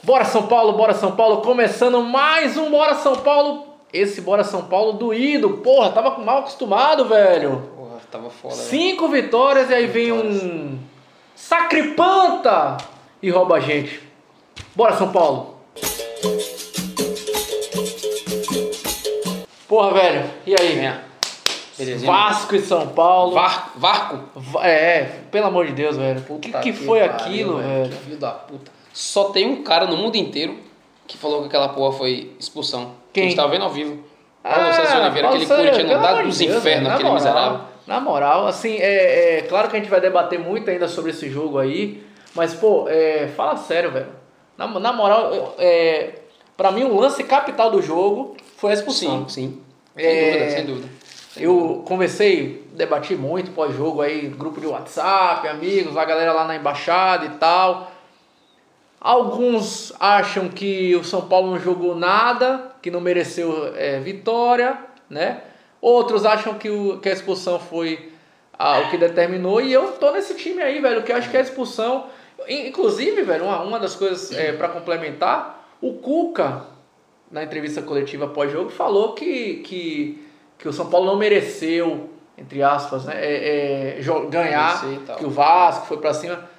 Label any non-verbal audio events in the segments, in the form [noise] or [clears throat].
Bora São Paulo, bora São Paulo, começando mais um Bora São Paulo. Esse Bora São Paulo doído, porra, tava mal acostumado, velho. Porra, tava foda. velho. Cinco vitórias e aí vem um sacripanta e rouba a gente. Bora São Paulo. Porra, velho, e aí? Belezinha? Vasco e São Paulo. Var, Varco. Va- É, pelo amor de Deus, velho. O que, Puta que foi pariu, aquilo, velho? Que filho da puta. Só tem um cara no mundo inteiro que falou que aquela porra foi expulsão. Quem? A gente tava vendo ao vivo. Paulo César Oliveira, aquele corintiano amor dos Deus, infernos, na aquele moral, miserável. Na moral, assim, é, é claro que a gente vai debater muito ainda sobre esse jogo aí, mas, pô, é, fala sério, velho. Na, na moral, é, pra mim, o lance capital do jogo foi a expulsão. Sim, sim. Sem É, dúvida, sem dúvida. Sem Eu dúvida. conversei, debati muito pós-jogo aí, grupo de WhatsApp, amigos, a galera lá na embaixada e tal. Alguns acham que o São Paulo não jogou nada, que não mereceu é, vitória, né? Outros acham que, o, que a expulsão foi ah, o que determinou. E eu tô nesse time aí, velho, que eu acho que a expulsão. in- Inclusive, velho, uma, uma das coisas é, para complementar, o Cuca, na entrevista coletiva pós-jogo, falou que, que, que o São Paulo não mereceu, entre aspas, né, é, é, ganhar, que o Vasco foi pra cima.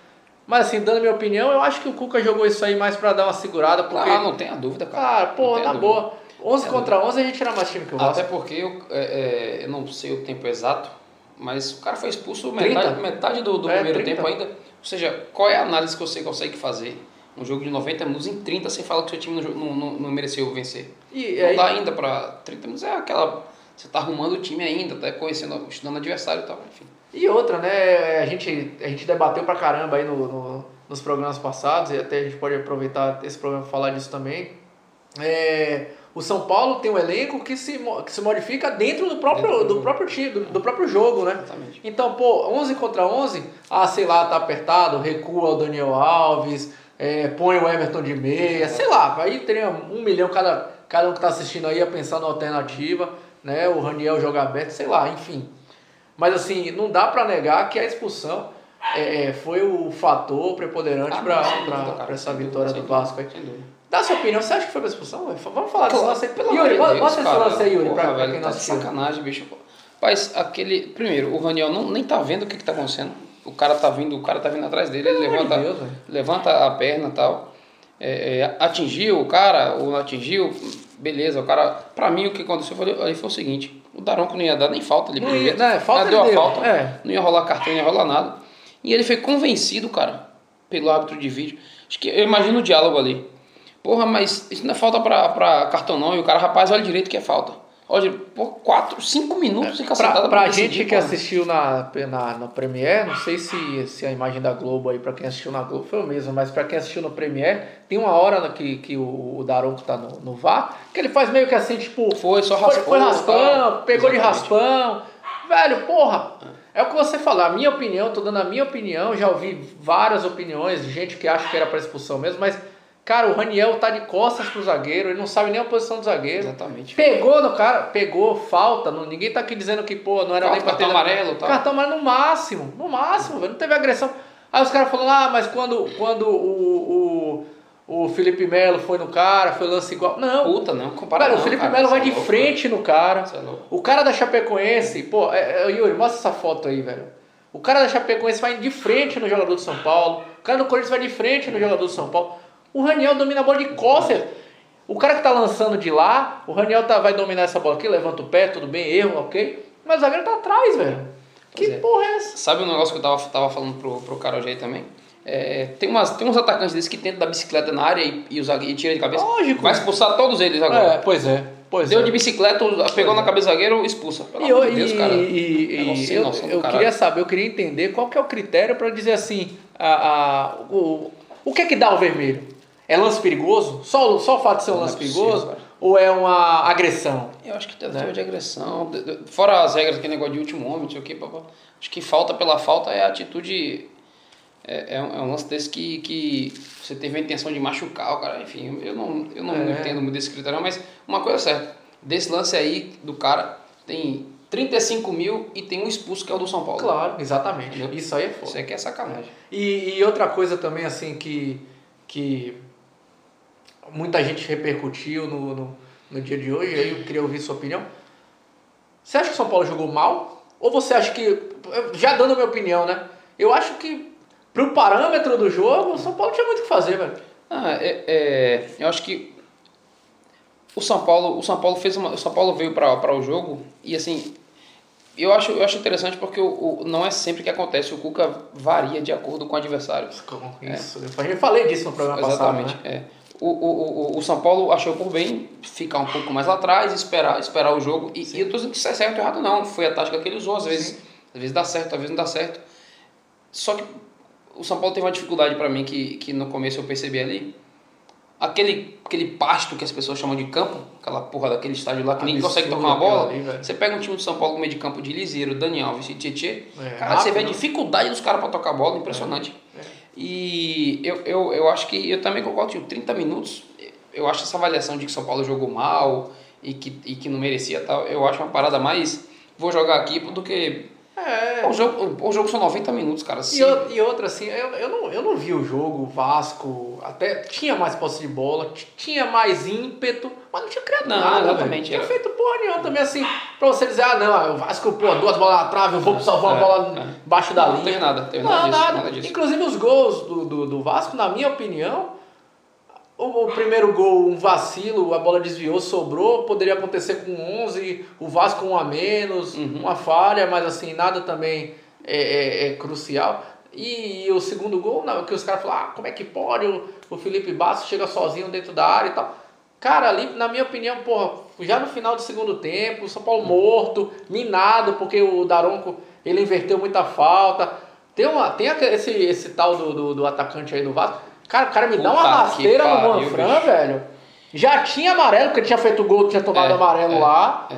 Mas assim, dando minha opinião, eu acho que o Cuca jogou isso aí mais pra dar uma segurada, porque. Ah, não tenha dúvida, cara. Cara, pô, na dúvida. boa. 11 contra 11 a gente era mais time que o Vasco. Até porque eu, é, é, eu não sei o tempo exato, mas o cara foi expulso 30? metade, metade do, do É, primeiro 30. tempo ainda. Ou seja, qual é a análise que você consegue fazer? Um jogo de 90 minutos em 30, você fala que seu time não, não, não, mereceu vencer. E Não aí, dá ainda pra 30 minutos, é aquela. Você tá arrumando o time ainda, tá conhecendo, estudando o adversário e tal, enfim. E outra, né? A gente, a gente debateu pra caramba aí no, no- nos programas passados, e até a gente pode aproveitar esse programa pra falar disso também. É, o São Paulo tem um elenco que se, que se modifica dentro do próprio, Dentro do do próprio time, do, do próprio jogo, né? Exatamente. Então, pô, 11 contra 11, ah, sei lá, tá apertado, recua o Daniel Alves, é, põe o Everton de meia, sei lá, aí teria um milhão cada, cada um que tá assistindo aí ia pensar na alternativa, né? O Raniel joga aberto, sei lá, enfim. Mas assim, não dá pra negar que a expulsão é, é, foi o fator preponderante Ah, não, dúvida, pra essa dúvida, vitória sem do dúvida, Vasco aí. Dúvida. Dá sua opinião, você acha que foi pra expulsão? Vamos falar desse Claro, lance aí. pelo amor de bota Deus, esse cara. lance aí, Yuri, Porra, pra, pra quem não tá de assistiu. sacanagem, bicho. Mas aquele. Primeiro, o Raniel não, nem tá vendo o que, que tá acontecendo. O cara tá vindo, o cara tá vindo atrás dele, ele Pelo de levanta, Deus, velho. levanta a perna e tal. É, é, atingiu o cara, ou não atingiu, beleza. O cara. Pra mim, o que aconteceu foi, foi o seguinte: o Daronco não ia dar nem falta ali Não ia, jeito. né, falta Ela deu a deu, falta, é. não ia rolar cartão, não ia rolar nada. E ele foi convencido, cara, pelo árbitro de vídeo. Acho que eu imagino o diálogo ali. Porra, mas isso não é falta pra, pra cartão, não. E o cara, rapaz, olha direito que é falta. Olha, por 4, 5 minutos de Pra, cacetada pra decidir, gente que porra. assistiu na, na, no Premiere, não sei se, se a imagem da Globo aí, pra quem assistiu na Globo foi o mesmo, mas pra quem assistiu no Premiere, tem uma hora na que, que o, o Daronco tá no, no VAR, que ele faz meio que assim, tipo. Foi, só foi, raspou. foi raspão, tal. pegou de raspão. Velho, porra, é o que você falou, a minha opinião, tô dando a minha opinião, já ouvi várias opiniões de gente que acha que era pra expulsão mesmo, mas, cara, o Raniel tá de costas pro zagueiro, ele não sabe nem a posição do zagueiro. Exatamente. Pegou no cara, pegou falta, não, ninguém tá aqui dizendo que, pô, não era Falta, nem pra ter. cartão amarelo tal. Cartão amarelo no máximo, no máximo, velho, não teve agressão. Aí os caras falando, ah, mas quando, quando o, o, o Felipe Melo foi no cara, foi lance igual. Não, Puta, não, compara velho, não, o Felipe cara, Melo vai é de louco, frente no cara. Você é louco. O cara da Chapecoense, pô, é, é, Yuri, mostra essa foto aí, velho. O cara da Chapecoense vai de frente no jogador do São Paulo. O cara do Corinthians vai de frente no jogador do São Paulo. O Raniel domina a bola de costas. O cara que tá lançando de lá, o Raniel tá, vai dominar essa bola aqui, levanta o pé, tudo bem, erro, ok. Mas o zagueiro tá atrás, velho. Que é. porra é essa? Sabe um negócio que eu tava, tava falando pro, pro cara hoje aí também? É, tem, umas, tem uns atacantes desses que tentam dar bicicleta na área e, e, o zagueiro, e tira de cabeça. Lógico. Vai expulsar todos eles agora. pois é. Pois Deu é. de bicicleta, pegou na cabeça do zagueiro, expulsa. Pelo E, amor eu, de Deus, e- cara. e- e- Negócio sem eu, do eu queria saber, eu queria entender qual que é o critério para dizer assim, a, a- o, o que é que dá o vermelho? É lance perigoso? Só, o- só o fato de ser um é lance possível, perigoso? cara. Ou é uma agressão? Eu acho que tem Né? de agressão. Fora as regras, aquele negócio de último homem, não sei o que. papá. Acho que falta pela falta é a atitude. É, é, um, é um lance desse que, que você teve a intenção de machucar o cara. Enfim, eu não, eu não É. entendo muito desse critério, mas uma coisa é certa: desse lance aí do cara, tem 35 mil e tem um expulso que é o do São Paulo. Claro, exatamente. Entendeu? Isso aí é Isso foda. aí que é sacanagem. E, e outra coisa também, assim, que, que muita gente repercutiu no, no, no dia de hoje, aí eu queria ouvir sua opinião. Você acha que o São Paulo jogou mal? Ou você acha que, já dando a minha opinião, né? Eu acho que, pro parâmetro do jogo, o São Paulo tinha muito o que fazer, velho. Ah, é, é, eu acho que o São Paulo, o São Paulo fez uma, o São Paulo veio para o jogo e assim, eu acho, eu acho interessante porque o, o, não é sempre que acontece, o Cuca varia de acordo com o adversário. Isso, é. eu falei disso no programa Exatamente, passado, né? é. O, o, o, o São Paulo achou por bem ficar um pouco mais lá atrás, esperar, esperar o jogo. E, e eu tô dizendo que isso é certo ou errado, não. Foi a tática que ele usou, às vezes, às vezes dá certo, às vezes não dá certo. Só que o São Paulo teve uma dificuldade para mim que, que no começo eu percebi ali. Aquele, aquele pasto que as pessoas chamam de campo, aquela porra daquele estádio lá que nem consegue tocar uma bola. ali, você pega um time de São Paulo com meio de campo de Liseiro, Daniel Alves e Tietê. É, cara, você vê a rápido, né? dificuldade dos caras para tocar bola, impressionante. E eu, eu, eu acho que eu também concordo que 30 minutos, eu acho essa avaliação de que São Paulo jogou mal e que, e que não merecia tal, eu acho uma parada mais vou jogar aqui do que. É. O jogo, o jogo são 90 minutos, cara. Se- E, e outra, assim, eu, eu, não, eu não vi o jogo, o Vasco, até tinha mais posse de bola, tinha mais ímpeto, mas não tinha criado Não, nada, exatamente. Não tinha era- feito porra nenhuma também, assim, pra você dizer, ah, não, o Vasco, pô, duas bolas na trave, eu vou salvar uma É, bola é. embaixo da Não linha. teve nada, teve não, nada disso, nada. nada disso. Inclusive os gols do, do, do Vasco, na minha opinião, o, primeiro gol, um vacilo, a bola desviou, sobrou, poderia acontecer com 11, o Vasco um a menos, Uhum. uma falha, mas assim, nada também é, é- é crucial. E, o segundo gol, não, que os caras falaram, ah, como é que pode o, o Felipe Bastos chega sozinho dentro da área e tal. Cara, ali, na minha opinião, porra, já no final do segundo tempo, o São Paulo morto, minado, porque o Daronco, ele inverteu muita falta. Tem, uma, tem esse, esse tal do, do, do atacante aí do Vasco. Cara, o cara me dá uma Puta rasteira no Manfran, bicho. velho. Já tinha amarelo, porque tinha feito gol, tinha tomado É, amarelo é, lá. é.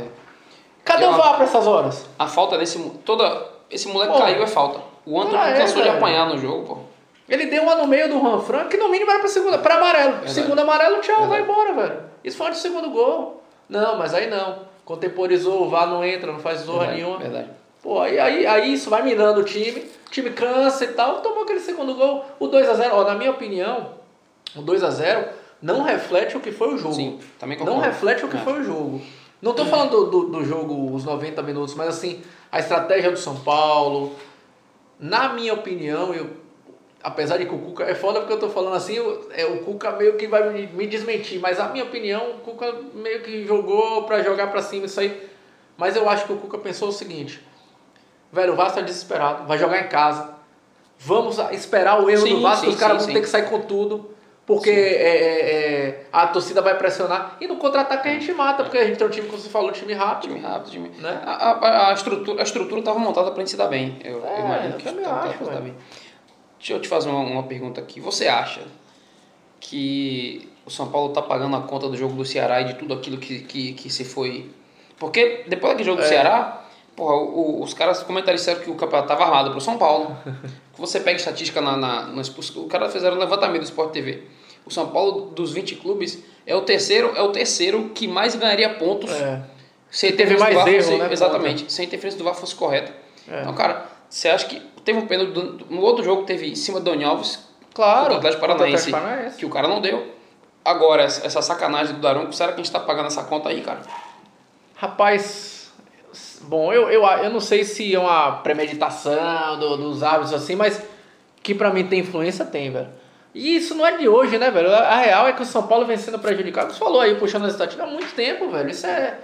Cadê o uma- VAR pra essas horas? A falta desse. Toda, esse moleque Pô. caiu é falta. O Antônio Ah, é, cansou de apanhar no jogo, pô. Ele deu uma no meio do Juan Fran, que no mínimo era pra segunda, pra amarelo. Segundo amarelo, tchau, vai embora, velho. Isso foi antes do segundo gol. Não, mas aí não. Contemporizou, o VAR não entra, não faz zorra Verdade, nenhuma. Verdade. Pô, aí, aí, aí isso vai minando o time, o time cansa e tal, tomou aquele segundo gol, o 2x0, ó, na minha opinião, o 2x0 não reflete o que foi o jogo. Sim, também Não concordo. reflete o que foi o jogo. Não tô falando do, do, do jogo, os 90 minutos, mas assim, a estratégia do São Paulo, na minha opinião, eu, apesar de que o Cuca, é foda porque eu tô falando assim, o, é, o Cuca meio que vai me, me desmentir, mas a minha opinião, o Cuca meio que jogou pra jogar pra cima isso aí. Mas eu acho que o Cuca pensou o seguinte, velho, o Vasco tá desesperado, vai jogar em casa, vamos esperar o erro Sim, do Vasco, sim, os caras vão sim. ter que sair com tudo, porque é, é, é, a torcida vai pressionar, e no contra-ataque a gente mata, porque a gente tem um time, como você falou, um time rápido. Time rápido, time. Né? A, a, a estrutura, a estrutura tava montada pra gente se dar bem. Eu, É, eu imagino eu que também tava montada acho, pra dar bem. Deixa eu te fazer uma, uma pergunta aqui. Você acha que o São Paulo tá pagando a conta do jogo do Ceará e de tudo aquilo que, que, que se foi. Porque depois daquele jogo do É. Ceará, porra, o- o- os caras comentaram disseram que o campeonato tava armado pro São Paulo. [laughs] Você pega estatística na, na, no O cara fizeram um levantamento do Sport TV. O São Paulo, dos 20 clubes, é o terceiro, é o terceiro que mais ganharia pontos É. se a interferência mais do VAR erro, fosse, né, Exatamente. Se a interferência do VAR fosse correta. É. Então, cara, você acha que teve um pênalti do- no outro jogo teve em cima do Doni Alves, Claro. contra o Atlético o Paranaense, Paranaense. que o cara não deu. Agora, essa sacanagem do Daronco, será que a gente tá pagando essa conta aí, cara? Rapaz, bom, eu, eu, eu não sei se é uma premeditação do- dos hábitos assim, mas que pra mim tem influência, tem, velho. E isso não é de hoje, né, velho? A real é que o São Paulo vem sendo prejudicado. Você falou aí, puxando as estatísticas, há muito tempo, velho. Isso é.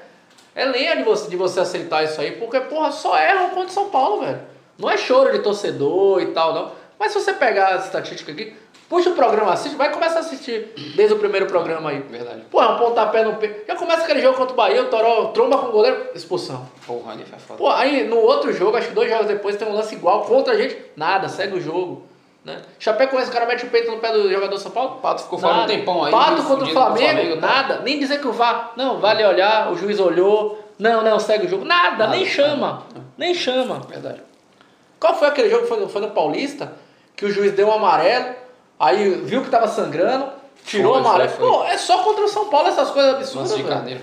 É lenha de você, de você aceitar isso aí, porque, porra, só erram contra o São Paulo, velho. Não é choro de torcedor e tal, não. Mas se você pegar as estatísticas aqui, puxa o programa, assiste, vai começar a assistir desde o primeiro programa aí. Verdade. Pô, é um pontapé no pé. Já começa aquele jogo contra o Bahia, o Toró tromba com o goleiro, expulsão. Porra, ali foi foda. Pô, aí no outro jogo, acho que dois jogos depois, tem um lance igual contra a gente, nada, segue o jogo. Né? Chapecoense, o cara mete o peito no pé do jogador do São Paulo. Pato ficou fora um tempão aí. Pato contra o com Flamengo, tá? nada. Nem dizer que o VAR, não, vale olhar, o juiz olhou, não, não, segue o jogo. Nada, Nada, nem chama. nada. Nem chama. Verdade. Qual foi aquele jogo? Foi no, foi no Paulista, que o juiz deu um amarelo, aí viu que tava sangrando, tirou Foi, o amarelo. foi, foi. Pô, é só contra o São Paulo essas coisas Lance absurdas, de velho. carneiro.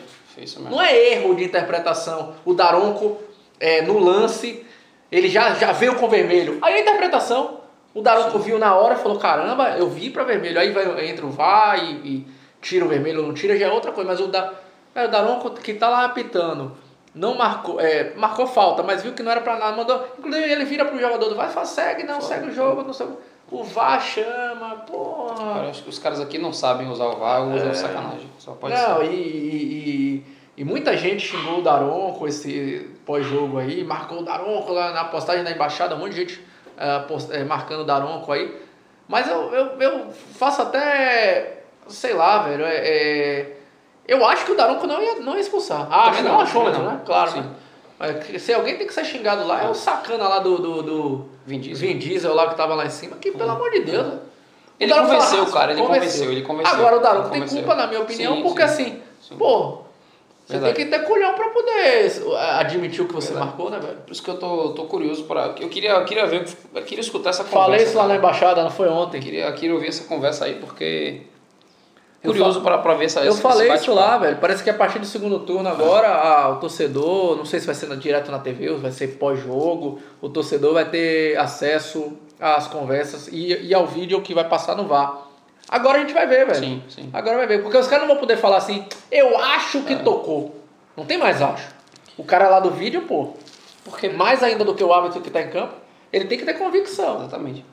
Não é erro de interpretação. O Daronco, é, no lance, ele já, já veio com vermelho. Aí a interpretação. O Daronco viu na hora e falou: caramba, eu vi pra vermelho. Aí vai, entra o VAR e, e tira o vermelho ou não tira, já é outra coisa. Mas o, da, é, o Daronco que tá lá apitando, não marcou, é, marcou falta, mas viu que não era pra nada, mandou. Inclusive ele vira pro jogador do VAR e fala, segue, não, segue o jogo, não segue. O VAR chama, porra. Cara, acho que os caras aqui não sabem usar o VAR usam sacanagem. Só pode Não, ser. e, e, e, e muita gente xingou o Daronco esse pós-jogo aí, marcou o Daronco lá na postagem da embaixada, um monte de gente eh, post- eh, marcando o Daronco aí. Mas eu, eu, eu faço até, sei lá, velho, é, é- eu acho que o Daronco não ia, não ia expulsar. Acho, Também não, não, também não. né? Claro, Sim. né? Mas que- se alguém tem que ser xingado lá, é o sacana lá do, do, do Vin Diesel. Vin Diesel lá que tava lá em cima, que pelo amor de Deus... Ele o Daronco convenceu, fala, cara, ele convenceu, ele convenceu. Agora o Daronco Ele tem convenceu. culpa, na minha opinião, Sim, porque sim. assim, Sim. pô, você Verdade. tem que ter culhão pra poder admitir o que você Verdade. marcou, né, velho? Por isso que eu tô, tô curioso para. Eu queria, eu queria ver, eu queria escutar essa conversa. Falei isso lá na cara. embaixada, não foi Eu ontem. queria, eu queria ouvir essa conversa aí, porque. Curioso para pra ver essa Eu esse- falei esse isso lá, velho. Parece que a partir do segundo turno agora, a- o torcedor, não sei se vai ser direto na TV ou vai ser pós-jogo, o torcedor vai ter acesso às conversas e, e ao vídeo que vai passar no VAR. Agora a gente vai ver, velho. Sim, sim. Agora vai ver. Porque os caras não vão poder falar assim, eu acho que tocou. Não tem mais acho. O cara lá do vídeo, pô, porque mais ainda do que o árbitro que tá em campo, ele tem que ter convicção. Exatamente.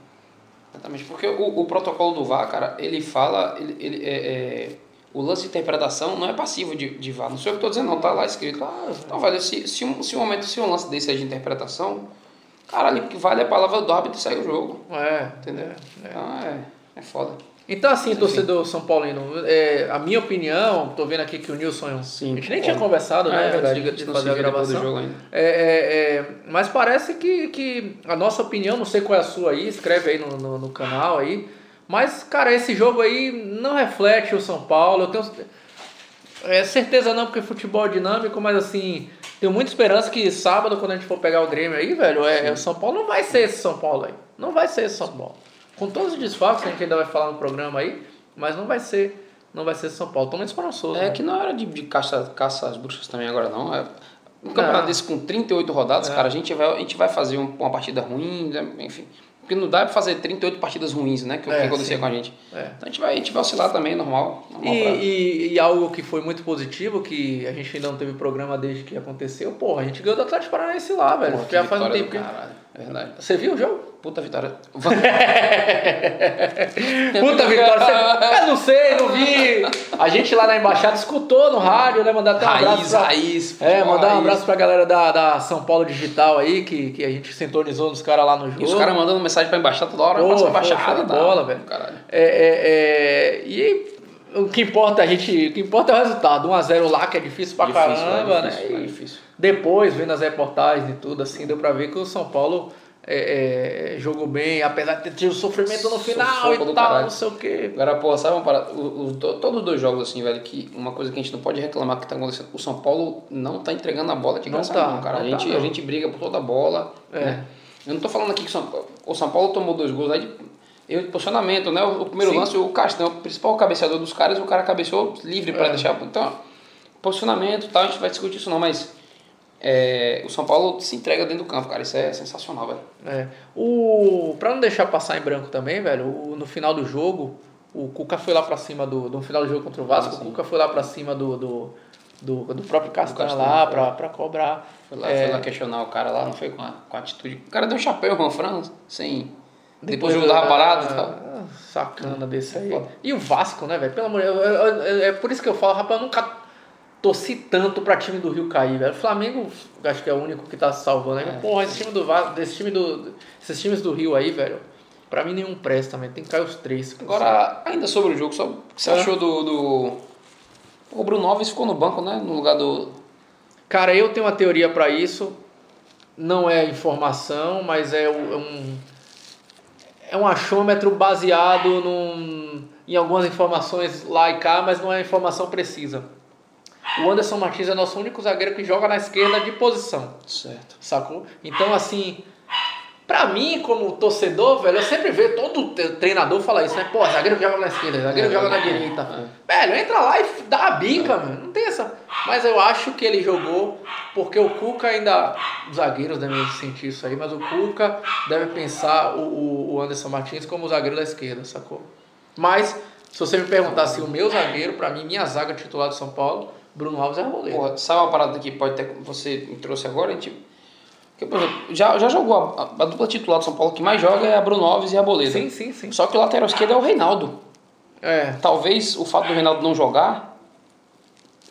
Exatamente. Porque o, o protocolo do VAR, cara, ele fala. Ele, ele- é, é, o lance de interpretação não é passivo de, de VAR. Não sei o que tô dizendo, não, tá lá escrito. Então, velho, se, se, um, se um momento, se um lance desse é de interpretação, caralho, que vale é a palavra do árbitro e segue o jogo. É, Entendeu? é. Então é, é foda. Então, assim, Enfim. torcedor São Paulino, é, a minha opinião, tô vendo aqui que o Nilson. Sim, a gente nem tinha conversado, né? é verdade, de, de fazer a depois do gravação. jogo ainda. É, é, é, mas parece que, que a nossa opinião, não sei qual é a sua aí, escreve aí no, no, no canal aí. Mas, cara, esse jogo aí não reflete o São Paulo. Eu tenho é, certeza não, porque futebol é dinâmico, mas assim, tenho muita esperança que sábado, quando a gente for pegar o Grêmio aí, velho, é, o São Paulo não vai ser esse São Paulo aí. Não vai ser esse São Paulo. Com todos os desfalques que a gente ainda vai falar no programa aí, mas não vai ser, não vai ser São Paulo. Tô muito esperançoso. É né? que não era de, de caça, caça às bruxas também agora, não. É, um campeonato Não. desse com 38 rodadas, É. cara, a gente vai, a gente vai fazer um- uma partida ruim, né? enfim. Porque não dá pra fazer 38 partidas ruins, né? Que é o É, que acontecia sim. com a gente. É. Então a gente vai, a gente vai oscilar também, normal. normal E, pra- e, e algo que foi muito positivo, que a gente ainda não teve programa desde que aconteceu, porra, a gente ganhou do Atlético Paranaense lá, velho. Porra, Já faz um tempo que. Caralho, é verdade. Você viu o jogo? Puta vitória. [laughs] Puta vitória. Você... Eu não sei, não vi. A gente lá na embaixada escutou no rádio, né? Mandar até um raiz, abraço. Pra... raiz. É, mandar um raiz. abraço pra galera da, da São Paulo Digital aí, que, que a gente sintonizou nos caras lá no jogo. E os caras mandando mensagem pra embaixada toda hora, Pô, passa foi embaixada. de tá? bola, velho. Caralho. É, é, é, e o que importa a gente, o que importa é o resultado. 1x0 lá, que é difícil pra Difícil, caramba, é difícil, né? é difícil. Depois, vendo as reportagens e tudo, assim, deu pra ver que o São Paulo é, é, jogou bem, apesar de ter tido sofrimento no final Sufoco e tal, caralho. não sei o quê. Agora, pô, sabe uma parada? O, o- to- todos os dois jogos, assim, velho, que uma coisa que a gente não pode reclamar que tá acontecendo. O São Paulo não tá entregando a bola de Não graça, tá, não, cara. não a, gente, tá, não. a gente briga por toda a bola. É. Né? Eu não tô falando aqui que o São, Paulo- o São Paulo tomou dois gols aí de, eu, de posicionamento, né? O, primeiro Sim. lance, o Castão, o principal cabeceador dos caras, o cara cabeceou livre pra É. deixar. Então, posicionamento e tal, a gente vai discutir isso não, mas. É, o São Paulo se entrega dentro do campo, cara. Isso é sensacional, velho. É. O, pra não deixar passar em branco também, velho, o- no final do jogo, o Cuca foi lá pra cima do. No final do jogo contra o Vasco, Ah, o Cuca foi lá pra cima do. do do, do próprio Castanho Castanho, lá foi. pra, pra cobrar. Foi lá, É, foi lá questionar o cara lá, não foi com a, com a atitude. O cara deu um chapéu, o Fran, sem. Depois o jogo tava parado e tal. Ah, Sacana desse aí. E o Vasco, né, velho? Pelo amor de Deus. eu- eu- eu- É por isso que eu falo, rapaz, eu nunca torci tanto pra time do Rio cair, velho. O Flamengo, acho que é o único que tá se salvando aí. É. Mas, Porra, esse time do Vasco, desse time do. Esses times do Rio aí, velho. Pra mim nenhum presta também. Tem que cair os três. Agora, ainda sobre o jogo, só o que você É. achou do, do. O Bruno Alves ficou no banco, né? No lugar do. Cara, eu tenho uma teoria pra isso. Não é informação, mas é um- é um é um achômetro baseado num, em algumas informações lá e cá, mas não é informação precisa. O Anderson Martins é nosso único zagueiro que joga na esquerda de posição, Certo. sacou? Então, assim, pra mim, como torcedor, velho, eu sempre vejo todo treinador falar isso, né? Pô, zagueiro joga na esquerda, zagueiro É, joga na é, direita. é. Velho, entra lá e dá a bica, mano. Não tem essa. Mas eu acho que ele jogou porque o Cuca ainda. Os zagueiros devem sentir isso aí, mas o Cuca deve pensar o, o- o Anderson Martins como o zagueiro da esquerda, sacou? Mas Se você me perguntar se o meu zagueiro, pra mim, minha zaga titular do São Paulo, Bruno Alves é Arboleda. Porra, sabe uma parada que pode ter, você me trouxe agora? A gente, porque, por exemplo, já, já jogou a, a, a dupla titular do São Paulo que mais joga é a Bruno Alves e a Arboleda. Sim, sim, sim. Só que o lateral esquerdo é o Reinaldo. É, Talvez o fato do Reinaldo não jogar,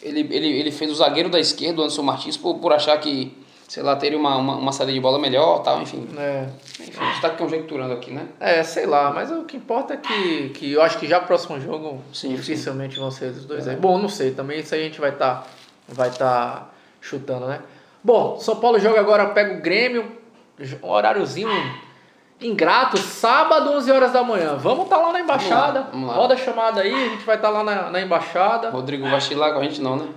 ele, ele, ele fez o zagueiro da esquerda, o Anderson Martins, por, por achar que, sei lá, teria uma, uma, uma saída de bola melhor tal, enfim. é. Enfim, a gente tá conjecturando aqui, né? É, sei lá, mas o que importa é que, que eu acho que já próximo jogo Sim, dificilmente vão ser os dois aí. Bom, não sei, também isso aí a gente vai estar vai tá chutando, né? Bom, São Paulo joga agora, pega o Grêmio, um horáriozinho ingrato, sábado, 11 horas da manhã. Vamos estar lá na embaixada. Vamos lá, vamos lá. Roda a chamada aí, a gente vai estar lá na, na embaixada. Rodrigo vai chilar com a gente não, né?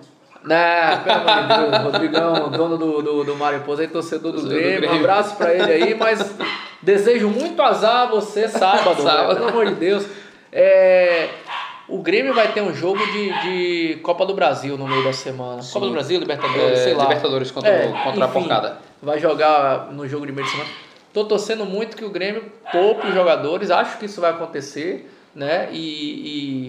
Né, pelo amor de Deus, Rodrigão, dono do, do, do Mariposa aí, torcedor do Grêmio. Um abraço pra ele aí, mas desejo muito azar a você sábado, [laughs] Sábado. velho, pelo amor de Deus. É, o Grêmio vai ter um jogo de, de Copa do Brasil no meio da semana. Copa do Brasil, Libertadores, É, sei lá. Libertadores contra, É, contra a enfim, porcada. Vai jogar no jogo de meio de semana. Tô torcendo muito que o Grêmio poupe os jogadores, acho que isso vai acontecer, né? E,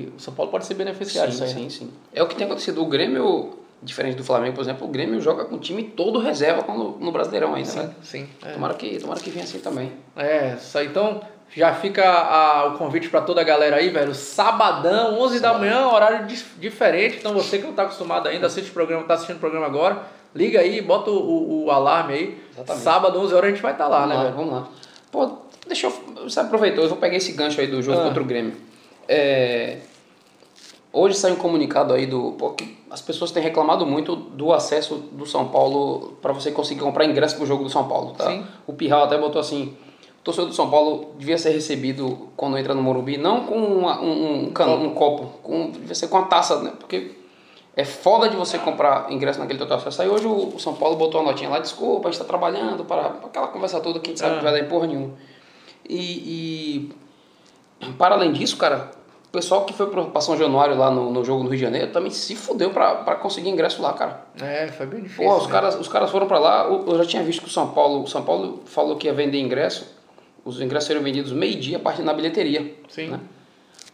e o São Paulo pode ser beneficiado disso Sim, aí. né? sim, sim. É o que tem acontecido. O Grêmio, diferente do Flamengo, por exemplo, o Grêmio joga com o time todo reserva quando, no Brasileirão ainda, né? Sim, sim. é. Tomara que, tomara que venha assim também. É, aí. Então, já fica a- o convite pra toda a galera aí, velho. Sabadão, 11 da manhã, horário dif- diferente. Então, você que não tá acostumado ainda, assiste o programa, tá assistindo o programa agora, liga aí, bota o, o- alarme aí. Exatamente. Sábado, 11 horas, a gente vai estar lá, vamos né, lá, velho? vamos lá. Pô, deixa eu. Você aproveitou, eu vou pegar esse gancho aí do jogo Ah. contra o Grêmio. É, hoje saiu um comunicado aí do. Pô, que as pessoas têm reclamado muito do acesso do São Paulo para você conseguir comprar ingresso pro jogo do São Paulo, tá? Sim. O Pirral até botou assim. O torcedor do São Paulo devia ser recebido quando entra no Morumbi, não com uma- um, um, cano- um copo, com, devia ser com a taça, né? Porque é foda de você comprar ingresso naquele total acesso. Aí hoje o o São Paulo botou a notinha lá, desculpa, a gente tá trabalhando, para aquela conversa toda que a gente sabe que vai dar em porra nenhuma. E, e para além disso, cara, o pessoal que foi pra São Januário lá no, no jogo no Rio de Janeiro também se fudeu pra, pra conseguir ingresso lá, cara. É, foi bem difícil. Pô, os né? caras, os caras foram pra lá, eu já tinha visto que o São Paulo, o São Paulo falou que ia vender ingresso, os ingressos seriam vendidos meio-dia a partir na bilheteria. Sim. né?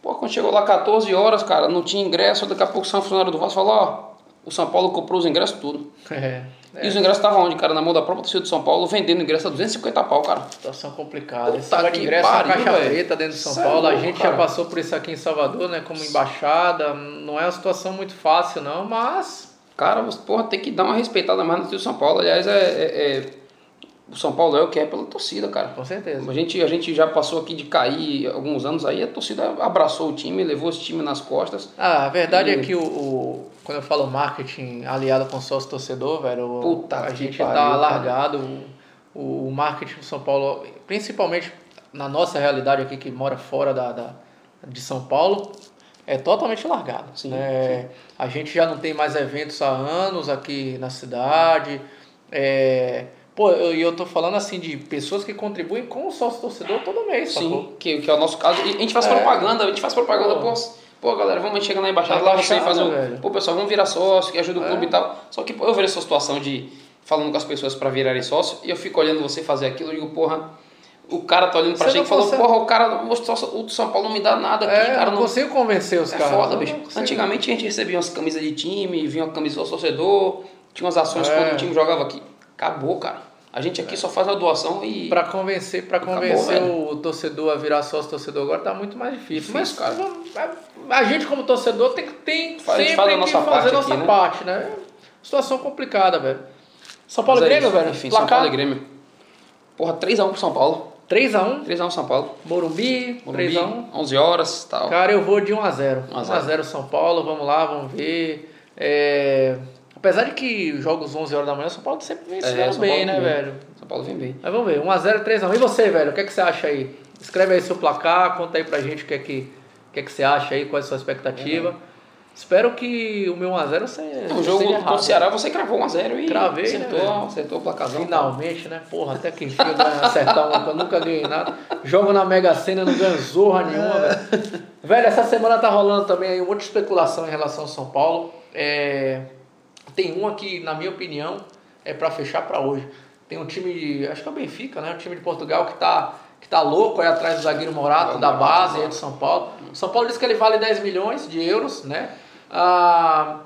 Pô, quando chegou lá 14 horas, cara, não tinha ingresso, daqui a pouco o São funcionário do Vasco falou, ó, o São Paulo comprou os ingressos tudo. É, E os ingressos estavam onde, cara? Na mão da própria torcida do São Paulo, vendendo ingresso a 250 pau, cara. situação complicada. Esse Puta de que ingresso é pariu, caixa velho. preta dentro de São é Paulo. a gente cara. já passou por isso aqui em Salvador, né? Como embaixada. Não é uma situação muito fácil, não, mas. Cara, porra, tem que dar uma respeitada mais no São Paulo. Aliás, é, é- é- o São Paulo é o que é pela torcida, cara. Com certeza. A gente, a gente já passou aqui de cair alguns anos aí, a torcida abraçou o time, levou esse time nas costas. Ah, a verdade é E- que o, o- quando eu falo marketing aliado com sócio torcedor, velho, Puta a gente pariu, tá cara. largado. O, o marketing do São Paulo, principalmente na nossa realidade aqui que mora fora da, da- de São Paulo, é totalmente largado. Sim, né? A gente já não tem mais eventos há anos aqui na cidade. É, pô, eu, e eu tô falando assim de pessoas que contribuem com o sócio torcedor todo mês, sacou? Sim, que, que é o nosso caso. E a gente faz É. propaganda, a gente faz propaganda, Pô. pô. Galera, vamos chegar na embaixada lá, você embaixada, faz o. velho. Pô, pessoal, vamos virar sócio, que ajuda o É. clube e tal. Só que, pô, eu vejo essa situação de falando com as pessoas pra virarem sócio, e eu fico olhando você fazer aquilo e digo, porra, o cara tá olhando pra Você gente e falou, consegue- porra, o cara, o sócio- o São Paulo não me dá nada aqui, É, cara. não Não, consigo convencer os é caras. foda, eu bicho. Antigamente a gente recebia umas camisas de time, vinha uma camisa do torcedor, tinha umas ações É. quando o time jogava aqui. Acabou, cara. A gente aqui só faz a doação e. Pra convencer, pra Acabou, convencer velho. o torcedor a virar sócio torcedor agora tá muito mais difícil. Mas, Difícil, cara. vamos- a, gente como torcedor tem, que- tem a sempre faz a que nossa fazer parte a nossa aqui, né? parte, né? Situação complicada, velho. São Paulo Mas é Grêmio, isso. velho. Enfim, São Placar Paulo e Grêmio. Porra, 3x1 pro São Paulo. 3x1, 3x1 São Paulo. Morumbi, Morumbi, 3x1. 11 horas e tal. Cara, eu vou de 1x0. 1 a 0. 1x0 São Paulo, vamos lá, vamos ver. É, Apesar de que jogos 11 horas da manhã, São Paulo sempre vem É, São bem, Paulo né, vem velho? São Paulo vem bem. Mas vamos ver, 1x0, 3x1. E você, velho, o que, é que você acha aí? Escreve aí seu placar, conta aí pra gente o que é que, o que, é que você acha aí, qual é a sua expectativa. Espero que o meu 1x0 seja. O jogo contra errado. o Ceará você cravou 1x0 e Cravei, né, acertou, velho? acertou o placarzão. Finalmente, né? Porra, até que enfim eu acertar uma eu nunca ganhei nada. Jogo na Mega Sena, não ganho zorra nenhuma, velho. Velho, essa semana tá rolando também aí um monte de especulação em relação ao São Paulo. É, Tem uma que, na minha opinião, é pra fechar pra hoje. Tem um time, acho que é o Benfica, né? Um time de Portugal que tá que tá louco aí atrás do zagueiro Morato, É, da base aí do São Paulo. O São Paulo disse que ele vale 10 milhões de euros, né? Ah,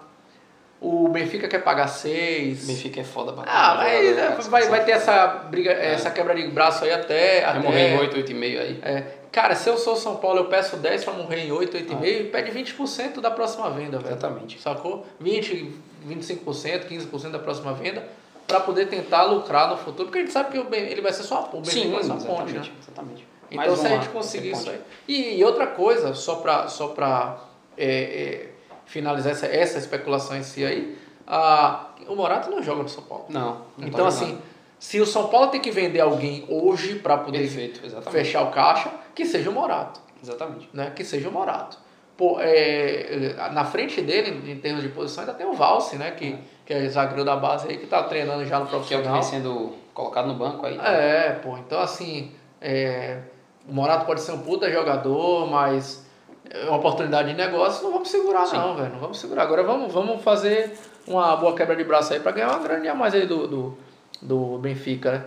o Benfica quer pagar 6. Benfica é foda pra Ah, mas é, cara, vai, vai ter essa briga, essa quebra de braço aí até. Vai até morrer em 8, 8,5 aí. é, cara, se eu sou São Paulo, eu peço 10 pra morrer em 8, Ah. 8,5 e pede 20% da próxima venda, velho. Exatamente. Sacou? 20, 25%, 15% da próxima venda pra poder tentar lucrar no futuro, porque a gente sabe que ele vai ser só o Benfica Sim, vai ser ponte, né? exatamente. Então Mais se a gente conseguir isso aí. E, e outra coisa, só pra, só pra é, é, finalizar essa, essa especulação em si aí, a, o Morato não joga no São Paulo. Não. não então tá assim, se o São Paulo tem que vender alguém hoje pra poder Perfeito, fechar o caixa, que seja o Morato Exatamente. né, que seja o Morato. É, é, na frente dele, em termos de posição, ainda tem o Valse, né, que, que é zagueiro da base aí, que tá treinando já no Que é o que profissional. vem sendo colocado no banco aí. É, pô, então assim, é, o Morato pode ser um puta jogador, mas é uma oportunidade de negócio, não vamos segurar Sim. não, velho, não vamos segurar. Agora vamos, vamos fazer uma boa quebra de braço aí pra ganhar uma grande a mais aí do, do, do Benfica, né.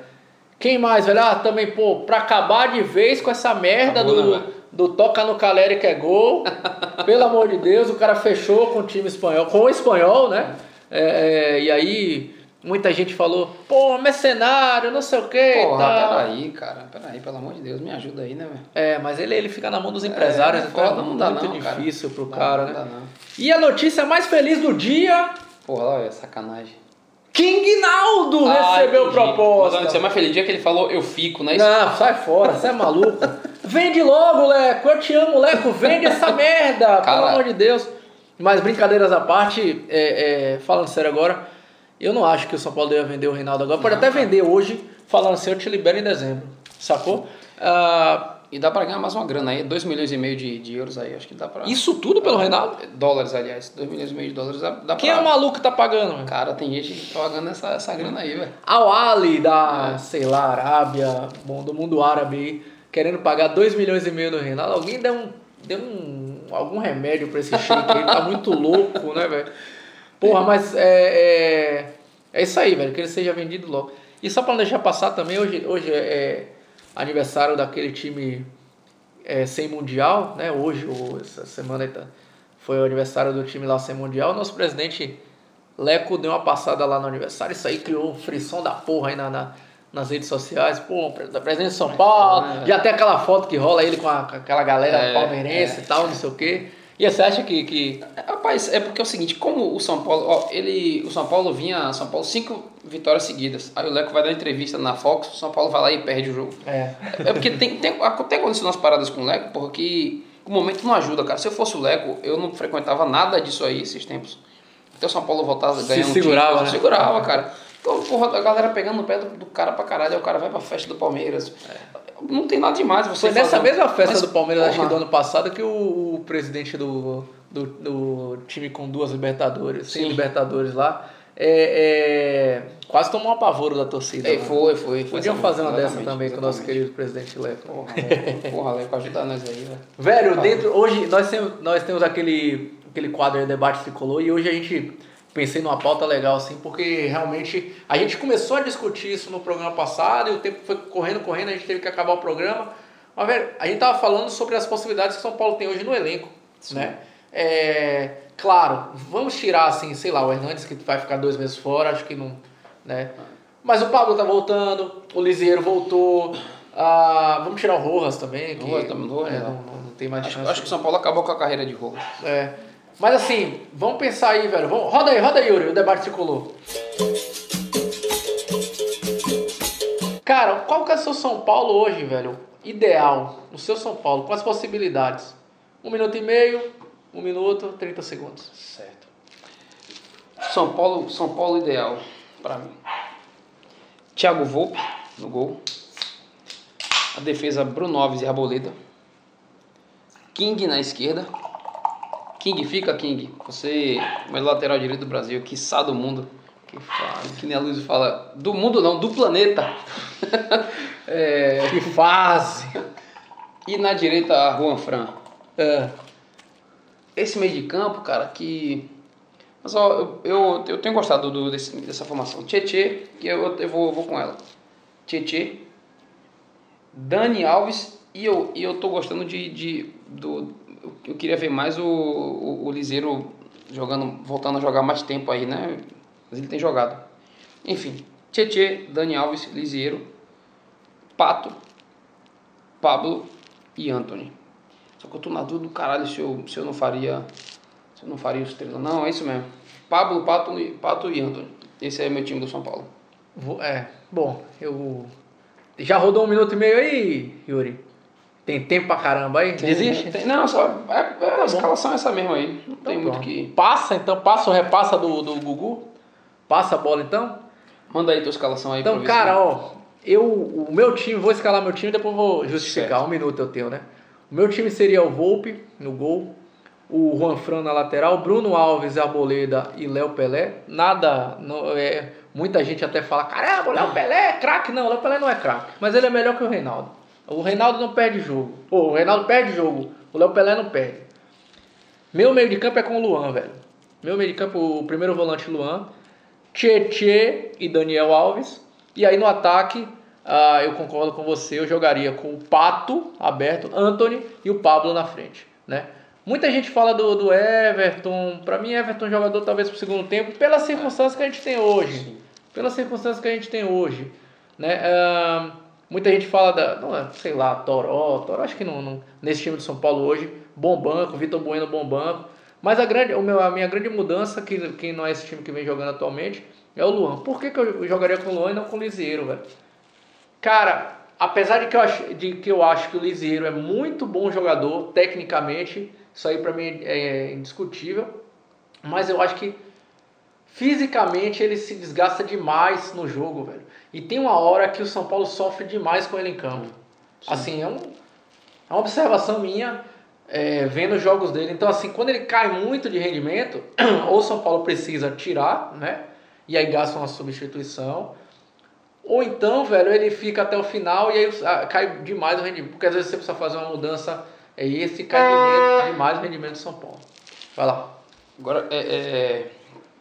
Quem mais, velho? Ah, também, pô, pra acabar de vez com essa merda Acabou, né, do, velho? do toca no Caleri que é gol. [laughs] Pelo amor de Deus, o cara fechou com o time espanhol, com o espanhol, né? É, é, e aí, muita gente falou, pô, mercenário, não sei o que Porra, tal. peraí, cara. Peraí, pelo amor de Deus, me ajuda aí, né, velho? É, mas ele, ele fica na mão dos empresários, É, então foda, é não dá muito não, cara. difícil pro Não, cara, não né? dá não. E a notícia mais feliz do dia, Porra, olha, sacanagem. King Naldo Ah, recebeu entendi. proposta. Mas, Você é mais feliz dia que ele falou eu fico, né? Não, sai fora, você é maluco. Vende logo, Leco. Eu te amo, Leco. Vende essa [laughs] merda, pelo amor de Deus. Mas brincadeiras à parte, é, é, falando sério agora, eu não acho que o São Paulo deva vender o Reinaldo agora. Pode Não, até cara. vender hoje, falando assim, eu te libero em dezembro. Sacou? Ah, E dá pra ganhar mais uma grana aí, 2 milhões e meio de, de euros aí, acho que dá pra... isso tudo pelo Reinaldo? Dólares, aliás, 2 milhões e meio de dólares dá, dá Quem pra... é o maluco que tá pagando? Cara, tem gente pagando essa, essa grana aí, velho. Al Ali É. da, sei lá, Arábia, bom, do mundo árabe aí, querendo pagar 2 milhões e meio no Reinaldo. Alguém deu um, deu um, algum remédio pra esse shake aí, tá muito [laughs] louco, né, velho? Porra, mas é, é, é isso aí, velho, que ele seja vendido logo. E só pra não deixar passar também, hoje, hoje é, é aniversário daquele time é, sem mundial, né? Hoje, ou essa semana tá, foi o aniversário do time lá sem mundial. Nosso presidente Leco deu uma passada lá no aniversário. Isso aí criou um frisson da porra aí na, na- nas redes sociais. Pô, pre- presidente de São Paulo. Já tem aquela foto que rola ele com, a- com aquela galera É, palmeirense e tal, não sei o quê. E você acha que. que Rapaz, é porque é o seguinte, como o São Paulo, ó, ele, o São Paulo vinha, São Paulo cinco vitórias seguidas. Aí o Leco vai dar entrevista na Fox, o São Paulo vai lá e perde o jogo. é. É porque tem, tem, tem acontecido umas paradas com o Leco, porque o momento não ajuda, cara. Se eu fosse o Leco, eu não frequentava nada disso aí esses tempos. Até o São Paulo voltar Se ganhando um segurava, título, né? segurava, cara. Então, porra, a galera pegando no pé do, do cara pra caralho, aí o cara vai pra festa do Palmeiras. Não tem nada demais você Foi nessa fazer- mesma festa Mas, do Palmeiras, acho que porra, do ano passado, que o, o presidente do, do, do time com duas Libertadores, sem. Libertadores lá, é, é, quase tomou um apavoro da torcida. É, né? foi, foi. foi Podiam fazer uma dessa exatamente, também com o nosso exatamente. querido presidente Leco. Porra, Leco, porra, Leco, ajuda nós aí, velho. Velho, dentro, hoje nós temos, nós temos aquele, aquele quadro aí, debate tricolor, e hoje a gente pensei numa pauta legal, assim, porque realmente a gente começou a discutir isso no programa passado e o tempo foi correndo, correndo, a gente teve que acabar o programa. Mas, velho, a gente tava falando sobre as possibilidades que São Paulo tem hoje no elenco, né? É, claro, vamos tirar, assim, sei lá, o Hernandes que vai ficar dois meses fora, acho que não, né? Mas o Pablo tá voltando, o Lisieiro voltou, ah, vamos tirar o Rojas também, que Rojas também, Rojas, é, não. não, não, tem mais Acho, chance. acho que o São Paulo acabou com a carreira de rolo. É. Mas assim, vamos pensar aí, velho. Vamos... Roda aí, roda aí, Yuri, o debate tricolor. Cara, qual que é o seu São Paulo hoje, velho? Ideal, o seu São Paulo, as possibilidades. Um minuto e meio, um minuto, 30 segundos. Certo. São Paulo, São Paulo ideal pra mim. Thiago Volpe no gol. A defesa Bruno Alves e Arboleda. King na esquerda. King fica King. Você, o melhor lateral direito do Brasil, quiçá do mundo. Que fase. Que nem a Luiz fala, do mundo não, do planeta. [laughs] É, Que fase. e na direita a Juan Fran. É. esse meio de campo, cara, que. Mas ó, eu, eu, eu tenho gostado do, desse, dessa formação. Tietê, que eu, eu vou, vou com ela. Tietê, Dani Alves e eu, e eu tô gostando de. de do, eu queria ver mais o, o, o Liseiro jogando, voltando a jogar mais tempo aí, né? Mas ele tem jogado. Enfim, Tietê, Dani Alves, Liseiro, Pato, Pablo e Anthony. Só que eu tô na dúvida do caralho se eu, se eu não faria. Se eu não faria os três. Não, é isso mesmo. Pablo, Pato, Pato e Anthony. Esse é meu time do São Paulo. Vou- É, bom, eu. Já rodou um minuto e meio aí, Yuri? Tem tempo pra caramba aí? Desiste? Tem- não, só. É, é, a bom. escalação é essa mesmo aí. Não tem muito Pronto. que. Passa então, passa o repassa do, do Gugu? Passa a bola então? Manda aí tua escalação aí Então, cara, ó, eu, o meu time, vou escalar meu time e depois vou justificar. Certo. Um minuto eu tenho, né? O meu time seria o Volpe no gol, o Juan Fran na lateral, Bruno Alves, Arboleda e Léo Pelé. Nada, não, é, muita gente até fala, caramba, o Léo Pelé é craque. Não, o Léo Pelé não é craque, mas ele é melhor que o Reinaldo. O Reinaldo não perde jogo. Pô, o Reinaldo perde jogo, o Léo Pelé não perde. Meu meio de campo é com o Luan, velho. Meu meio de campo, o primeiro volante Luan, Tietê e Daniel Alves. E aí no ataque, ah, eu concordo com você, eu jogaria com o Pato aberto, Anthony e o Pablo na frente, né? Muita gente fala do, do Everton, pra mim Everton é um jogador talvez pro segundo tempo, pelas circunstâncias que a gente tem hoje. Pelas circunstâncias que a gente tem hoje, né? Ah, muita gente fala da, não, é, sei lá, Toró, Toró acho que não, não- nesse time do São Paulo hoje, bom banco, Vitor Bueno bom banco. Mas a, grande, o meu, a minha grande mudança, que, que não é esse time que vem jogando atualmente, é o Luan. Por que, que eu jogaria com o Luan e não com o Lisieiro, velho? Cara, apesar de que eu acho, de que, eu acho que o Lisieiro é muito bom jogador, tecnicamente, isso aí pra mim é indiscutível, mas eu acho que fisicamente ele se desgasta demais no jogo, velho. E tem uma hora que o São Paulo sofre demais com ele em campo. Assim, é, um, é uma observação minha é, vendo os jogos dele. Então, assim, quando ele cai muito de rendimento, [clears throat] ou o São Paulo precisa tirar, né? E aí gasta uma substituição. Ou então, velho, ele fica até o final e aí ah, cai demais o rendimento. Porque às vezes você precisa fazer uma mudança é esse e cai de- demais o rendimento do São Paulo. Vai lá. Agora, é, é,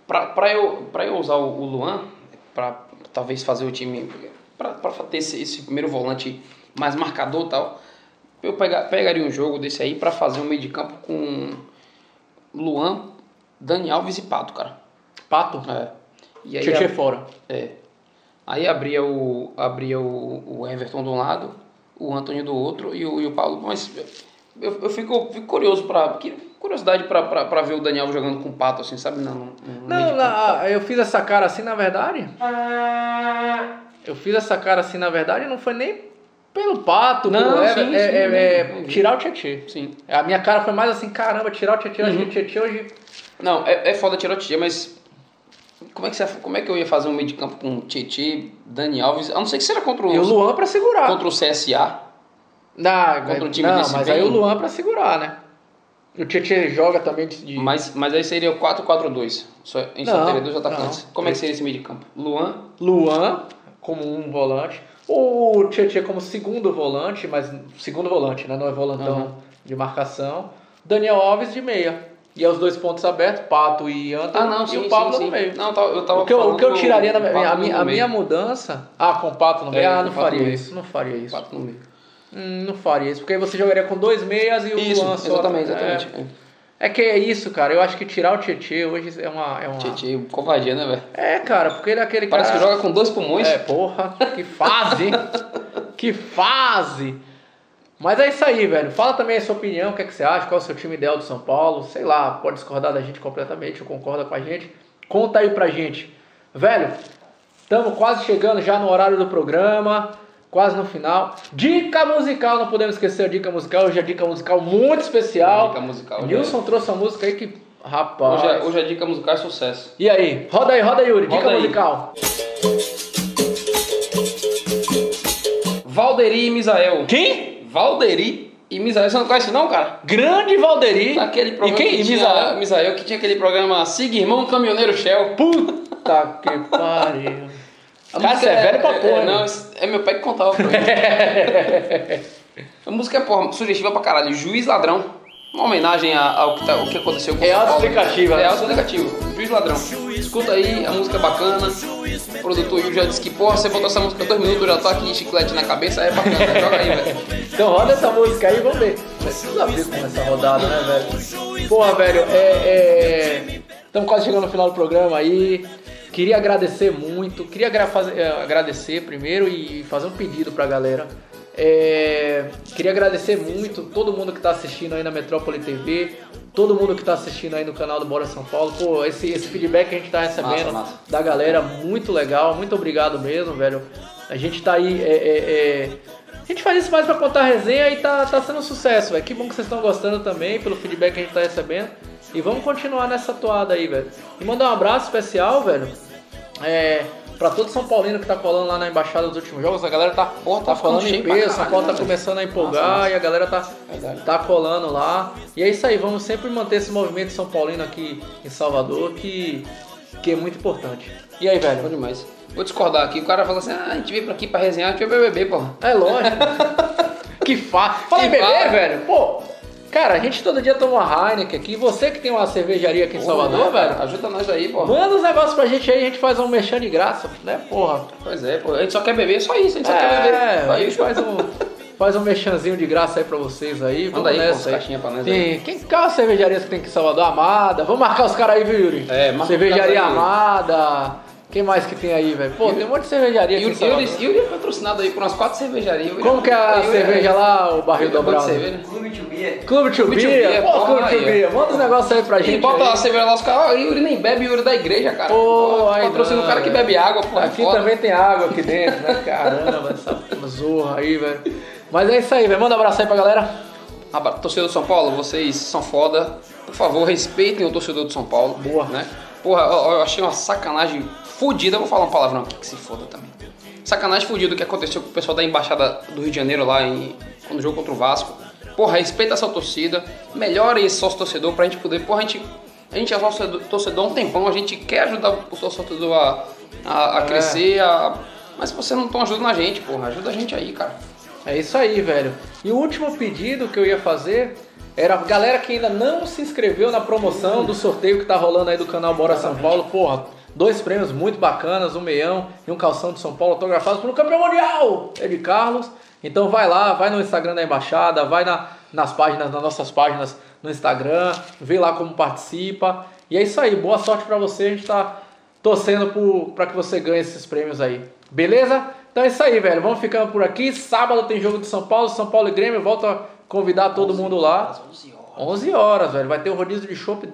pra, pra, eu, pra eu usar o, o Luan, pra talvez fazer o time. Pra ter esse, esse primeiro volante mais marcador e tal, eu pega, pegaria um jogo desse aí pra fazer um meio de campo com Luan, Dani Alves e Pato, cara. Pato. É. E aí, Tietê a- fora. é. Aí abria o, abria o, o Everton de um lado, o Antônio do outro e o, e o Paulo. Mas eu, eu fico, fico curioso pra. que- Curiosidade pra ver o Daniel jogando com o Pato, assim, sabe? Não, Não, não, campo. ah, eu fiz essa cara assim na verdade. Eu fiz essa cara assim na verdade não foi nem pelo pato, Não, pelo Ever, sim, é, sim, é- é tirar o Tietê. Sim. A minha cara foi mais assim, caramba, tirar o Tietê, o Tietê hoje. Não, é, é foda tirar o Tietchan, mas. Como é, que você, como é que eu ia fazer um meio de campo com o Tietchan, Dani Alves? A não ser que seja contra o, E o Luan pra segurar. contra o CSA. Não, contra um time não desse mas bem- aí o Luan pra segurar, né? O Tietê joga também de. Mas, mas aí seria o 4-4-2. Só, a gente só Não, teria dois atacantes. não. Como é que seria esse meio de campo? Luan, Luan como um volante. O Tietchan como segundo volante, mas segundo volante, né? Não é volantão Uhum. de marcação. Daniel Alves de meia. E é os dois pontos abertos, Pato e Antônio. Ah, não, e sim, o Pablo sim, sim. no meio. Não, eu tava, eu tava O que, eu, o que eu tiraria do na a, minha, a minha mudança. Ah, com o Pato no meio? É, ah, não faria isso. Não faria isso. Pato no meio. Hum, não faria isso. Porque aí você jogaria com dois meias e o Isso, Luan só. exatamente, exatamente. É, é que é isso, cara. Eu acho que tirar o Tietchan hoje é uma. É, uma... Tietchan, covardia, né, velho? é cara, porque ele é aquele Parece que cara. joga com dois pulmões. É, porra, que fase! [laughs] que fase! Mas é isso aí, velho. Fala também a sua opinião, o que, é que você acha, qual é o seu time ideal do São Paulo. Sei lá, pode discordar da gente completamente ou concorda com a gente. Conta aí pra gente. Velho, estamos quase chegando já no horário do programa, quase no final. Dica musical, não podemos esquecer a dica musical. Hoje é dica musical muito especial. Dica musical, Nilson trouxe uma música aí que. Rapaz. Hoje, é- hoje a dica musical é sucesso. E aí? Roda aí, roda aí, Yuri. Dica Roda aí. musical. Valderi e Misael. Quem? Valderi e Misael. Você não conhece não, cara? Grande Valderi. Aquele programa E quem? que tinha? Misael, que tinha aquele programa Siga Irmão Caminhoneiro Shell. Puta que pariu. A Cara, você é velho pra porra, É, né? não, isso é meu pai que contava pra [laughs] mim. a música é, porra, sugestiva pra caralho. Juiz Ladrão. Uma homenagem ao que, tá- ao que aconteceu com o É autoexplicativa, né? É autoexplicativo. Juiz Ladrão. Escuta aí, a música é bacana. O produtor Yuri já disse que, porra, você botou essa música dois minutos, já tá aqui chiclete na cabeça, é bacana. [laughs] Joga aí, velho. Então roda essa música aí, vamos ver. Precisa ver com essa rodada, né, velho? Porra, velho, é. Estamos quase chegando no final do programa aí. Queria agradecer muito, queria é, agradecer primeiro e fazer um pedido pra galera. É, queria agradecer muito todo mundo que está assistindo aí na Metrópole TV, todo mundo que está assistindo aí no canal do Bora São Paulo. Pô, esse, esse feedback que a gente está recebendo Massa, massa. da galera, muito legal, muito obrigado mesmo, velho. A gente tá aí, é, é, é, a gente faz isso mais pra contar resenha e tá, tá sendo um sucesso, velho. Que bom que vocês estão gostando também pelo feedback que a gente tá recebendo. E vamos continuar nessa toada aí, velho. E mandar um abraço especial, velho. É, pra todo São Paulino que tá colando lá na embaixada dos últimos jogos, a galera tá, Pô, tá tá falando em peso, São caralho, Paulo tá né, começando a empolgar Massa, massa. e a galera tá, Verdade. tá colando lá. E é isso aí, vamos sempre manter esse movimento São Paulino aqui em Salvador, que, que é muito importante. E aí, Bom velho? demais. Vou discordar aqui. O cara falou assim: ah, a gente veio pra aqui pra resenhar, a gente veio beber, porra. É lógico. [laughs] que fa... Fala em beber, velho. Pô, cara, a gente todo dia toma uma Heineken aqui. Você que tem uma cervejaria aqui em Salvador, Porra, né, velho. Ajuda nós aí, porra. Manda os negócios pra gente aí, a gente faz um mexão de graça, né, porra? Pois é, pô. A gente só quer beber, só isso. A gente só quer beber. É, a gente faz um, faz um mexanzinho de graça aí pra vocês aí. Manda aí, pô, nessa caixinha pra nós Tem, aí. quem, qual a cervejaria que tem aqui em Salvador? Amada. Vamos marcar os caras aí, viu, Yuri? É, marca Cervejaria aí. Amada. Quem mais que tem aí, velho? Pô, tem um monte de cervejaria aqui em Yuri. Yuri, Yuri é patrocinado aí por umas quatro cervejarias. Yuri Como que é a Yuri cerveja lá, o barril Yuri é de dobrado? Clube de. Clube Beer, Beer, pô, Clube. Beer. Manda uns negócios aí pra E gente. bota aí. a cerveja lá, os caras, ó, Yuri nem bebe, Yuri da igreja, cara. Pô, aí patrocina o cara que bebe água, pô. é Aqui foda. também tem água aqui dentro, né? [laughs] Caramba, essa zorra aí, velho. Mas é isso aí, velho. Manda um abraço aí pra galera. Abra- Torcedor do São Paulo, vocês são foda. Por favor, respeitem o torcedor do São Paulo. Boa. Né? Porra, eu, eu achei uma sacanagem fudida. Eu vou falar um palavrão aqui que se foda também. Sacanagem fudida o que aconteceu com o pessoal da embaixada do Rio de Janeiro lá em, quando jogou contra o Vasco. Porra, respeita essa torcida. Melhore esse sócio torcedor pra gente poder. Porra, a gente, a gente é sócio torcedor há um tempão. A gente quer ajudar o sócio torcedor a, a, a É. crescer. A, mas vocês não estão ajudando a gente, porra. Ajuda a gente aí, cara. É isso aí, velho. E o último pedido que eu ia fazer era a galera que ainda não se inscreveu na promoção do sorteio que tá rolando aí do canal Bora São Paulo. Porra, dois prêmios muito bacanas, um meião e um calção de São Paulo autografados pelo campeão mundial, Ed Carlos. Então vai lá, vai no Instagram da Embaixada, vai na, nas páginas, nas nossas páginas no Instagram, vê lá como participa. E é isso aí, boa sorte pra você, a gente tá torcendo por- pra que você ganhe esses prêmios aí. Beleza? Então é isso aí, velho. Vamos ficando por aqui. Sábado tem jogo de São Paulo, São Paulo e Grêmio. Volto a convidar todo mundo lá. 11 horas. 11 horas, velho. Vai ter o rodízio de chopp.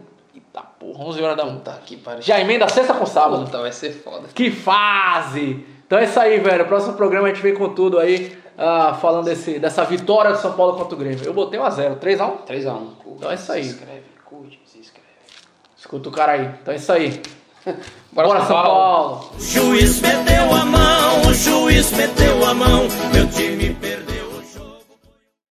Eita porra, 11 horas da manhã. Que pariu. Já emenda sexta com sábado. Puta, vai ser foda. Que fase! Então é isso aí, velho. Próximo programa a gente vem com tudo aí. ah, falando desse, dessa vitória do São Paulo contra o Grêmio. Eu botei 1x0. 3x1? 3x1. Então é isso aí. Se inscreve, curte, se inscreve. Escuta o cara aí. Então é isso aí. [laughs] Bora, Bora, São Paulo. O juiz meteu a mão, o juiz meteu a mão. Meu